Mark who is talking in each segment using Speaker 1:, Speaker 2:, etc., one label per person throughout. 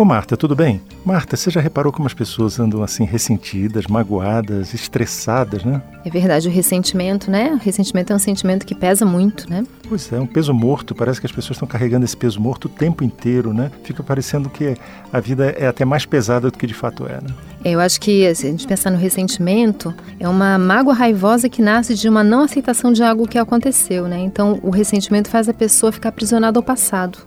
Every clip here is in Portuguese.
Speaker 1: Ô Marta, tudo bem? Marta, você já reparou como as pessoas andam assim ressentidas, magoadas, estressadas, né?
Speaker 2: É verdade, o ressentimento, né? O ressentimento é um sentimento que pesa muito, né?
Speaker 1: Pois é, um peso morto. Parece que as pessoas estão carregando esse peso morto o tempo inteiro, né? Fica parecendo que a vida é até mais pesada do que de fato é, né?
Speaker 2: Eu acho que se a gente pensar no ressentimento, é uma mágoa raivosa que nasce de uma não aceitação de algo que aconteceu, né? Então, o ressentimento faz a pessoa ficar aprisionada ao passado.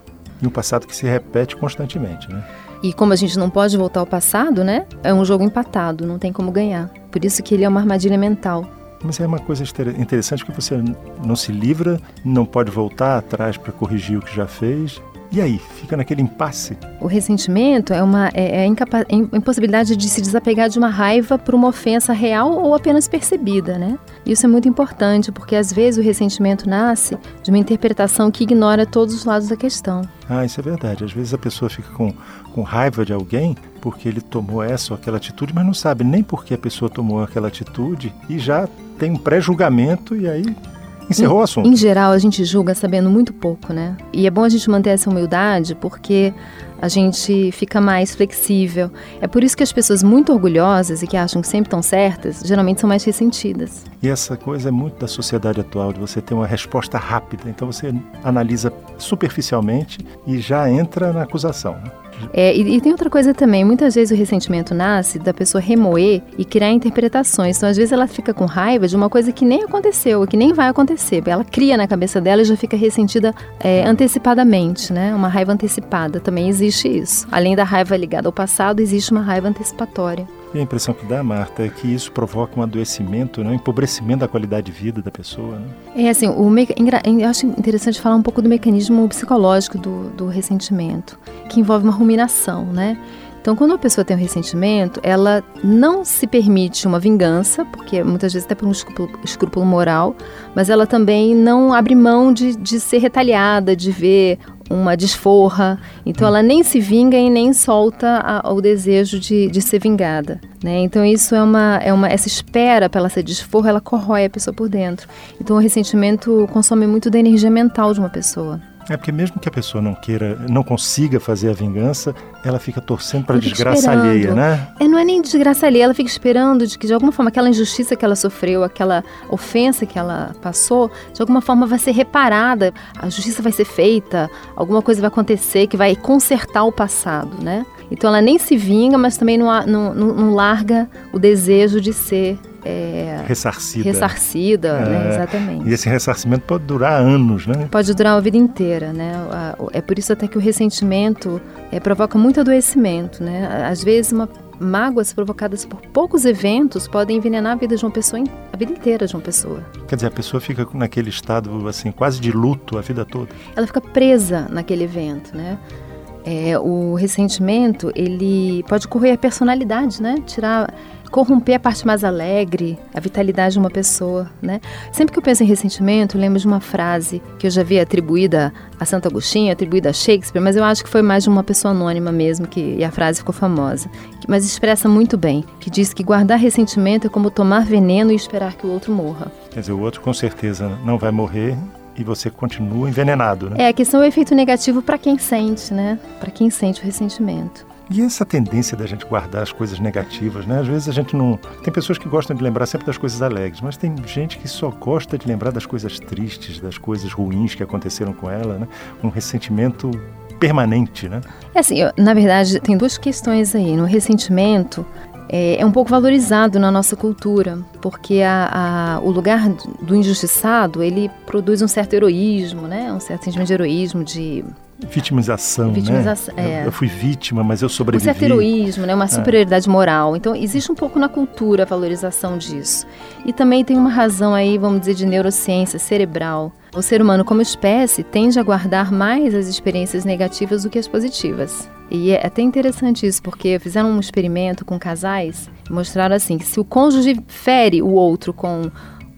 Speaker 1: E um passado que se repete constantemente, né?
Speaker 2: E como a gente não pode voltar ao passado, né? É um jogo empatado, não tem como ganhar. Por isso que ele é uma armadilha mental.
Speaker 1: Mas é uma coisa interessante que você não se livra, não pode voltar atrás para corrigir o que já fez. E aí, fica naquele impasse.
Speaker 2: O ressentimento é uma é, é a impossibilidade de se desapegar de uma raiva por uma ofensa real ou apenas percebida, né? Isso é muito importante porque às vezes o ressentimento nasce de uma interpretação que ignora todos os lados da questão.
Speaker 1: Ah, isso é verdade. Às vezes a pessoa fica com, com raiva de alguém porque ele tomou essa ou aquela atitude, mas não sabe nem por que a pessoa tomou aquela atitude e já tem um pré-julgamento e aí Encerrou
Speaker 2: em,
Speaker 1: o assunto.
Speaker 2: Em geral, a gente julga sabendo muito pouco, né? E é bom a gente manter essa humildade porque a gente fica mais flexível. É por isso que as pessoas muito orgulhosas e que acham que sempre estão certas, geralmente são mais ressentidas.
Speaker 1: E essa coisa é muito da sociedade atual, de você ter uma resposta rápida. Então você analisa superficialmente e já entra na acusação. Né?
Speaker 2: É, e, e, tem outra coisa também, muitas vezes o ressentimento nasce da pessoa remoer e criar interpretações. Então, às vezes, ela fica com raiva de uma coisa que nem aconteceu, que nem vai acontecer. Ela cria na cabeça dela e já fica ressentida é, antecipadamente, né? Uma raiva antecipada, também existe isso. Além da raiva ligada ao passado, existe uma raiva antecipatória.
Speaker 1: E a impressão que dá, Marta, é que isso provoca um adoecimento, né? um empobrecimento da qualidade de vida da pessoa. Né?
Speaker 2: É assim, o me... eu acho interessante falar um pouco do mecanismo psicológico do, do ressentimento, que envolve uma ruminação, né? Então, quando a pessoa tem um ressentimento, ela não se permite uma vingança, porque muitas vezes até por um escrúpulo, escrúpulo moral, mas ela também não abre mão de, de ser retaliada, de ver uma desforra. Então ela nem se vinga e nem solta a, o desejo de, de ser vingada. Né? Então isso é uma, é uma essa espera pela ser desforra, ela corrói a pessoa por dentro. Então o ressentimento consome muito da energia mental de uma pessoa.
Speaker 1: É porque mesmo que a pessoa não queira, não consiga fazer a vingança, ela fica torcendo para desgraça esperando. alheia, né?
Speaker 2: É, não é nem desgraça alheia, ela fica esperando de que de alguma forma aquela injustiça que ela sofreu, aquela ofensa que ela passou, de alguma forma vai ser reparada, a justiça vai ser feita, alguma coisa vai acontecer que vai consertar o passado, né? Então ela nem se vinga, mas também não, não, não larga o desejo de ser é,
Speaker 1: ressarcida.
Speaker 2: Ressarcida, é, né? exatamente.
Speaker 1: E esse ressarcimento pode durar anos, né?
Speaker 2: Pode durar a vida inteira, né? É por isso até que o ressentimento é, provoca muito adoecimento, né? Às vezes uma mágoas provocadas por poucos eventos podem envenenar a vida de uma pessoa, a vida inteira de uma pessoa.
Speaker 1: Quer dizer, a pessoa fica naquele estado assim quase de luto a vida toda.
Speaker 2: Ela fica presa naquele evento, né? É, o ressentimento ele pode correr a personalidade, né? Tirar corromper a parte mais alegre, a vitalidade de uma pessoa, né? Sempre que eu penso em ressentimento, lembro de uma frase que eu já vi atribuída a Santo Agostinho, atribuída a Shakespeare, mas eu acho que foi mais de uma pessoa anônima mesmo que e a frase ficou famosa, mas expressa muito bem, que diz que guardar ressentimento é como tomar veneno e esperar que o outro morra.
Speaker 1: Quer dizer, o outro com certeza não vai morrer, e você continua envenenado, né?
Speaker 2: É, a questão é o efeito negativo para quem sente, né? Para quem sente o ressentimento.
Speaker 1: E essa tendência da gente guardar as coisas negativas, né? Às vezes a gente não. Tem pessoas que gostam de lembrar sempre das coisas alegres, mas tem gente que só gosta de lembrar das coisas tristes, das coisas ruins que aconteceram com ela, né? Um ressentimento permanente, né?
Speaker 2: É assim, eu, na verdade, tem duas questões aí. No ressentimento, é, é, um pouco valorizado na nossa cultura, porque a, a, o lugar do injustiçado ele produz um certo heroísmo, né? Um certo sentimento de heroísmo, de
Speaker 1: Vitimização, Vitimização né? É. Eu, eu, fui vítima, mas eu sobrevivi.
Speaker 2: Um certo heroísmo, né? uma é. superioridade é. moral. Então, existe um pouco na cultura a valorização disso. E também tem uma razão aí, vamos dizer, de neurociência cerebral. O ser humano, como espécie, tende a guardar mais as experiências negativas do que as positivas. E é até interessante isso, porque fizeram um experimento com casais, mostraram assim, que se o cônjuge fere o outro com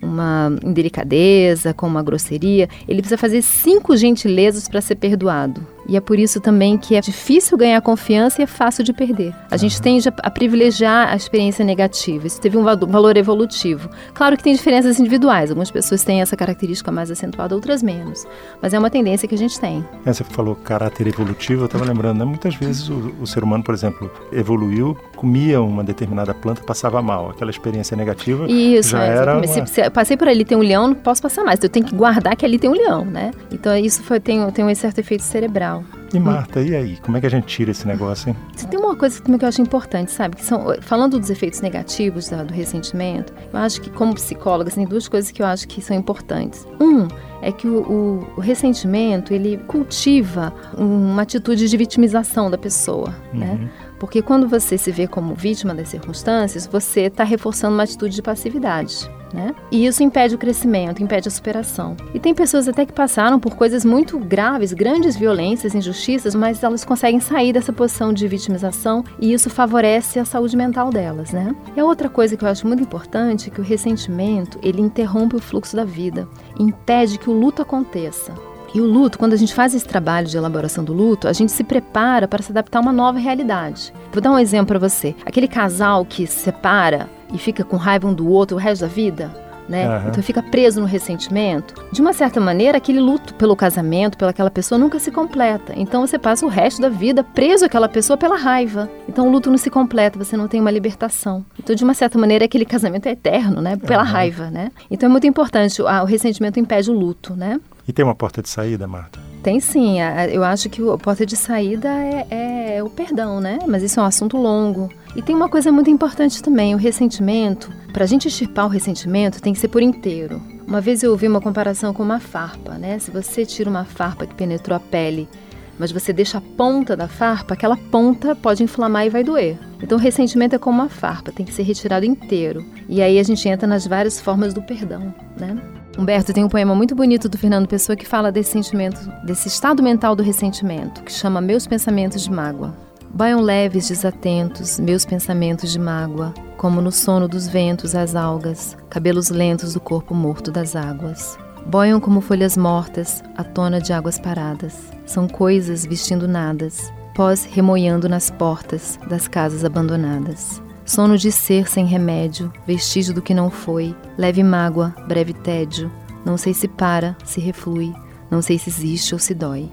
Speaker 2: uma indelicadeza, com uma grosseria, ele precisa fazer cinco gentilezas para ser perdoado. E é por isso também que é difícil ganhar confiança e é fácil de perder. A gente tende a, privilegiar a experiência negativa. Isso teve um valor evolutivo. Claro que tem diferenças individuais. Algumas pessoas têm essa característica mais acentuada, outras menos. Mas é uma tendência que a gente tem.
Speaker 1: É, você falou caráter evolutivo, eu estava lembrando, né? muitas vezes o, o, ser humano, por exemplo, evoluiu, comia uma determinada planta, passava mal. Aquela experiência negativa
Speaker 2: isso,
Speaker 1: já
Speaker 2: é,
Speaker 1: era uma...
Speaker 2: se, se, passei por ali, tem um leão, não posso passar mais. Então, eu tenho que guardar que ali tem um leão, né? Então isso foi, tem, tem um certo efeito cerebral.
Speaker 1: E Marta, e aí? Como é que a gente tira esse negócio, hein?
Speaker 2: Tem uma coisa também que eu acho importante, sabe? Que são, falando dos efeitos negativos do ressentimento, eu acho que como psicóloga, tem duas coisas que eu acho que são importantes. Um, é que o, o, o ressentimento, ele cultiva uma atitude de vitimização da pessoa, né? uhum. né? Porque quando você se vê como vítima das circunstâncias, você está reforçando uma atitude de passividade. Né? E isso impede o crescimento, impede a superação. E tem pessoas até que passaram por coisas muito graves, grandes violências, injustiças, mas elas conseguem sair dessa posição de vitimização e isso favorece a saúde mental delas, né? E a outra coisa que eu acho muito importante é que o ressentimento, ele interrompe o fluxo da vida, impede que o luto aconteça. E o luto, quando a gente faz esse trabalho de elaboração do luto, a gente se prepara para se adaptar a uma nova realidade. Vou dar um exemplo para você. Aquele casal que se separa e fica com raiva um do outro o resto da vida, né? Uhum. Então fica preso no ressentimento. De uma certa maneira, aquele luto pelo casamento, pelaquela pessoa, nunca se completa. Então você passa o resto da vida preso àquela pessoa pela raiva. Então o luto não se completa, você não tem uma libertação. Então, de uma certa maneira, aquele casamento é eterno, né? Pela uhum. raiva, né? Então é muito importante. O, o ressentimento impede o luto, né?
Speaker 1: E tem uma porta de saída, Marta?
Speaker 2: Tem sim. Eu acho que a porta de saída é, é o perdão, né? Mas isso é um assunto longo. E tem uma coisa muito importante também: o ressentimento. Para a gente extirpar o ressentimento, tem que ser por inteiro. Uma vez eu ouvi uma comparação com uma farpa, né? Se você tira uma farpa que penetrou a pele mas você deixa a ponta da farpa, aquela ponta pode inflamar e vai doer. Então o ressentimento é como uma farpa, tem que ser retirado inteiro. E aí a gente entra nas várias formas do perdão, né? Humberto tem um poema muito bonito do Fernando Pessoa que fala desse sentimento, desse estado mental do ressentimento, que chama Meus Pensamentos de Mágoa. Baiam leves, desatentos, meus pensamentos de mágoa, como no sono dos ventos as algas, cabelos lentos do corpo morto das águas. Boiam como folhas mortas, à tona de águas paradas. São coisas vestindo nadas, pós remoiando nas portas das casas abandonadas. Sono de ser sem remédio, vestígio do que não foi, leve mágoa, breve tédio. Não sei se para, se reflui, não sei se existe ou se dói.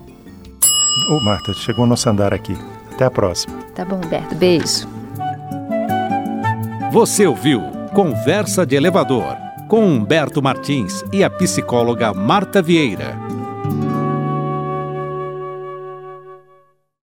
Speaker 1: Ô, oh, Marta, chegou nosso andar aqui. Até a próxima.
Speaker 2: Tá bom, Humberto. Beijo.
Speaker 3: Você ouviu Conversa de Elevador com Humberto Martins e a psicóloga Marta Vieira.